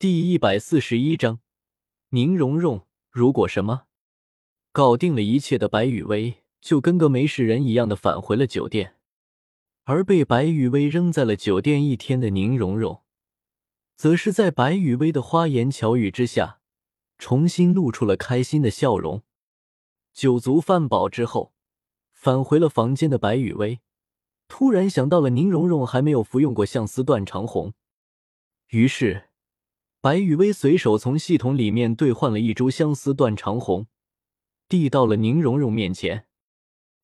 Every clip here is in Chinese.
第一百四十一章，宁荣荣。如果什么搞定了一切的白雨薇，就跟个没事人一样的返回了酒店。而被白雨薇扔在了酒店一天的宁荣荣，则是在白雨薇的花言巧语之下，重新露出了开心的笑容。酒足饭饱之后，返回了房间的白雨薇，突然想到了宁荣荣还没有服用过相思断肠红，于是。白雨薇随手从系统里面兑换了一株相思断肠红，递到了宁荣荣面前。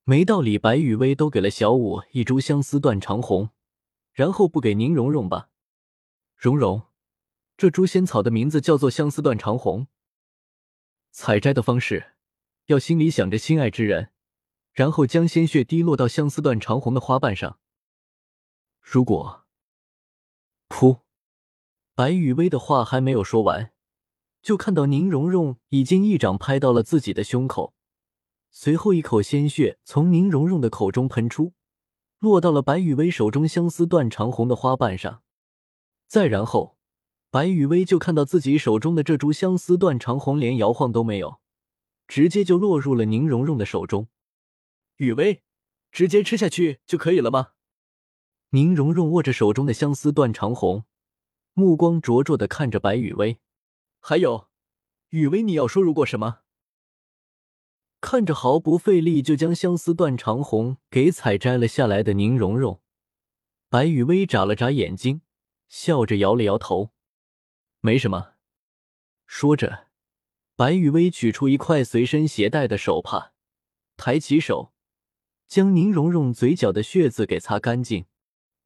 没道理，白雨薇都给了小五一株相思断肠红，然后不给宁荣荣吧？荣荣，这株仙草的名字叫做相思断肠红。采摘的方式要心里想着心爱之人，然后将鲜血滴落到相思断肠红的花瓣上。如果，噗。白雨薇的话还没有说完，就看到宁荣荣已经一掌拍到了自己的胸口，随后一口鲜血从宁荣荣的口中喷出，落到了白雨薇手中相思断肠红的花瓣上。再然后，白雨薇就看到自己手中的这株相思断肠红连摇晃都没有，直接就落入了宁荣荣的手中。雨薇，直接吃下去就可以了吗？宁荣荣握着手中的相思断肠红。目光灼灼的看着白雨薇，还有，雨薇，你要说如果什么？看着毫不费力就将相思断肠红给采摘了下来的宁荣荣，白雨薇眨了眨眼睛，笑着摇了摇头，没什么。说着，白雨薇取出一块随身携带的手帕，抬起手，将宁荣荣嘴角的血渍给擦干净，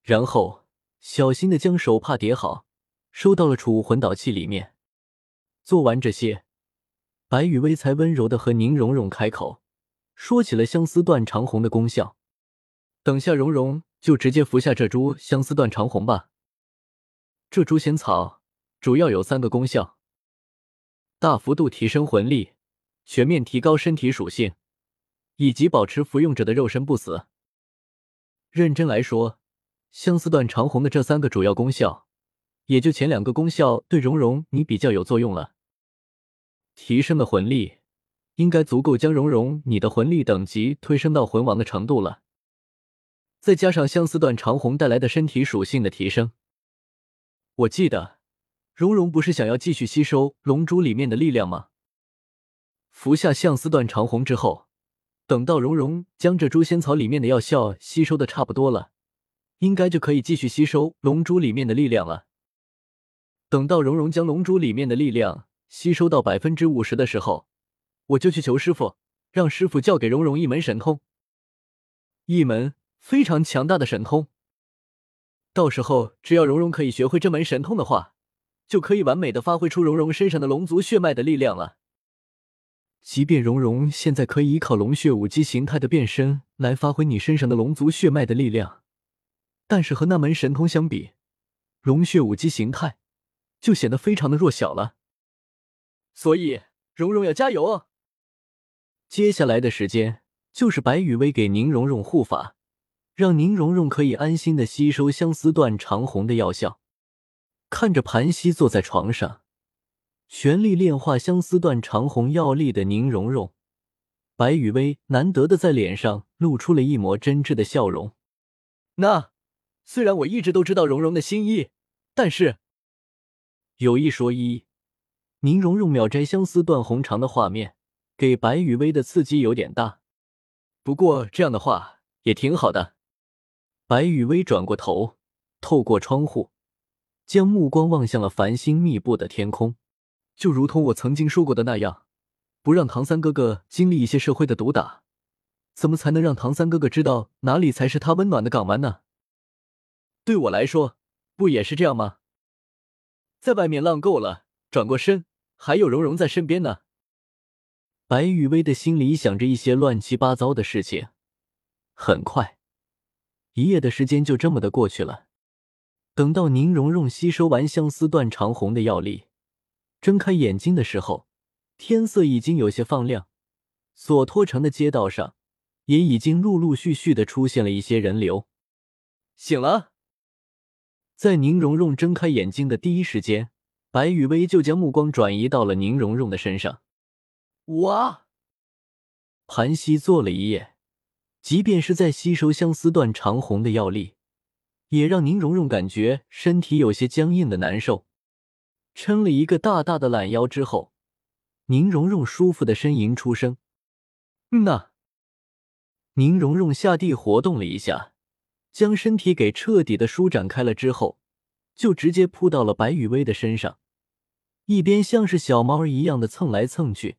然后小心的将手帕叠好。收到了储物魂导器里面。做完这些，白雨薇才温柔的和宁荣荣开口，说起了相思断肠红的功效。等下，荣荣就直接服下这株相思断肠红吧。这株仙草主要有三个功效：大幅度提升魂力，全面提高身体属性，以及保持服用者的肉身不死。认真来说，相思断肠红的这三个主要功效。也就前两个功效对蓉蓉你比较有作用了，提升的魂力应该足够将蓉蓉你的魂力等级推升到魂王的程度了。再加上相思断长红带来的身体属性的提升，我记得蓉蓉不是想要继续吸收龙珠里面的力量吗？服下相思断长红之后，等到蓉蓉将这株仙草里面的药效吸收的差不多了，应该就可以继续吸收龙珠里面的力量了。等到蓉蓉将龙珠里面的力量吸收到百分之五十的时候，我就去求师傅，让师傅教给蓉蓉一门神通，一门非常强大的神通。到时候只要蓉蓉可以学会这门神通的话，就可以完美的发挥出蓉蓉身上的龙族血脉的力量了。即便蓉蓉现在可以依靠龙血武姬形态的变身来发挥你身上的龙族血脉的力量，但是和那门神通相比，龙血武姬形态。就显得非常的弱小了，所以蓉蓉要加油哦。接下来的时间就是白雨薇给宁荣荣护法，让宁荣荣可以安心的吸收相思断长红的药效。看着盘膝坐在床上，全力炼化相思断长红药力的宁荣荣，白雨薇难得的在脸上露出了一抹真挚的笑容。那虽然我一直都知道蓉蓉的心意，但是。有一说一，宁荣荣秒摘相思断红肠的画面，给白雨薇的刺激有点大。不过这样的话也挺好的。白雨薇转过头，透过窗户，将目光望向了繁星密布的天空。就如同我曾经说过的那样，不让唐三哥哥经历一些社会的毒打，怎么才能让唐三哥哥知道哪里才是他温暖的港湾呢？对我来说，不也是这样吗？在外面浪够了，转过身，还有蓉蓉在身边呢。白雨薇的心里想着一些乱七八糟的事情。很快，一夜的时间就这么的过去了。等到宁荣荣吸收完相思断肠红的药力，睁开眼睛的时候，天色已经有些放亮。索托城的街道上，也已经陆陆续续的出现了一些人流。醒了。在宁荣荣睁开眼睛的第一时间，白雨薇就将目光转移到了宁荣荣的身上。哇！盘膝坐了一夜，即便是在吸收相思断长红的药力，也让宁荣荣感觉身体有些僵硬的难受。撑了一个大大的懒腰之后，宁荣荣舒服的呻吟出声：“嗯呐。”宁荣荣下地活动了一下，将身体给彻底的舒展开了之后，就直接扑到了白雨薇的身上，一边像是小猫儿一样的蹭来蹭去。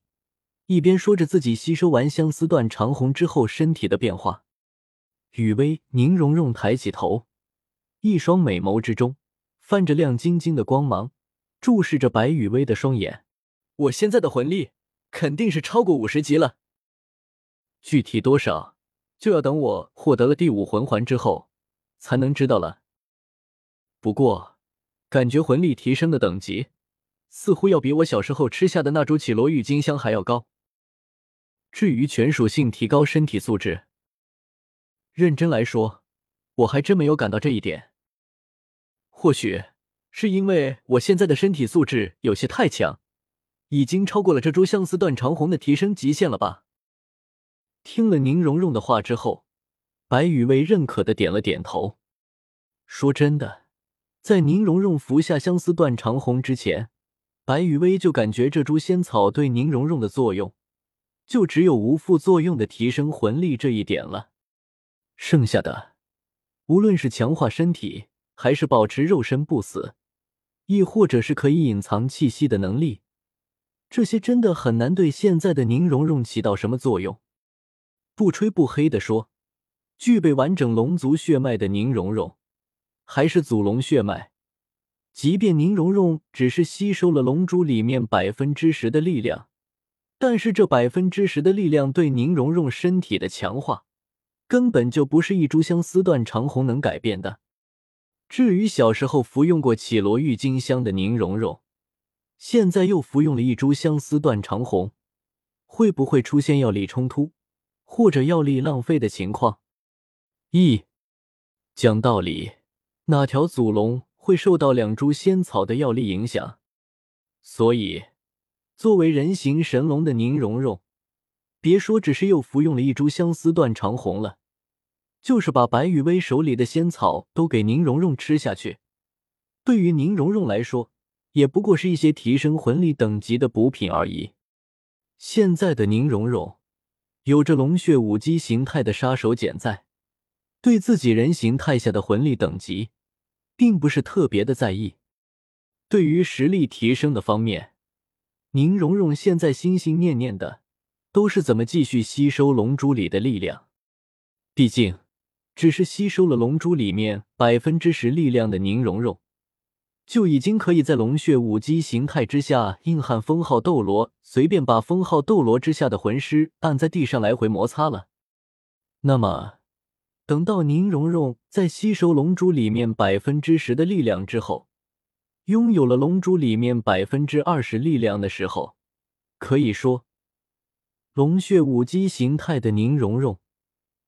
一边说着自己吸收完相思断长红之后身体的变化，雨薇宁荣荣抬起头，一双美眸之中泛着亮晶晶的光芒，注视着白雨薇的双眼。我现在的魂力肯定是超过五十级了，具体多少就要等我获得了第五魂环之后才能知道了。不过，感觉魂力提升的等级似乎要比我小时候吃下的那株绮罗郁金香还要高。至于全属性提高身体素质，认真来说，我还真没有感到这一点。或许是因为我现在的身体素质有些太强，已经超过了这株相思断肠红的提升极限了吧？听了宁荣荣的话之后，白雨薇认可的点了点头。说真的，在宁荣荣服下相思断肠红之前，白雨薇就感觉这株仙草对宁荣荣的作用。就只有无副作用的提升魂力这一点了，剩下的，无论是强化身体，还是保持肉身不死，亦或者是可以隐藏气息的能力，这些真的很难对现在的宁荣荣起到什么作用。不吹不黑的说，具备完整龙族血脉的宁荣荣，还是祖龙血脉，即便宁荣荣只是吸收了龙珠里面百分之十的力量。但是这百分之十的力量对宁荣荣身体的强化，根本就不是一株相思断长红能改变的。至于小时候服用过绮罗郁金香的宁荣荣，现在又服用了一株相思断长红，会不会出现药力冲突或者药力浪费的情况？一讲道理，哪条祖龙会受到两株仙草的药力影响？所以。作为人形神龙的宁荣荣，别说只是又服用了一株相思断肠红了，就是把白羽薇手里的仙草都给宁荣荣吃下去，对于宁荣荣来说，也不过是一些提升魂力等级的补品而已。现在的宁荣荣有着龙血武姬形态的杀手锏在，对自己人形态下的魂力等级，并不是特别的在意。对于实力提升的方面，宁荣荣现在心心念念的都是怎么继续吸收龙珠里的力量。毕竟，只是吸收了龙珠里面百分之十力量的宁荣荣，就已经可以在龙血武姬形态之下硬汉封号斗罗，随便把封号斗罗之下的魂师按在地上来回摩擦了。那么，等到宁荣荣在吸收龙珠里面百分之十的力量之后，拥有了龙珠里面百分之二十力量的时候，可以说，龙血武姬形态的宁荣荣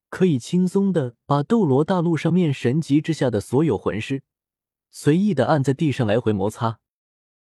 可以轻松的把斗罗大陆上面神级之下的所有魂师随意的按在地上来回摩擦。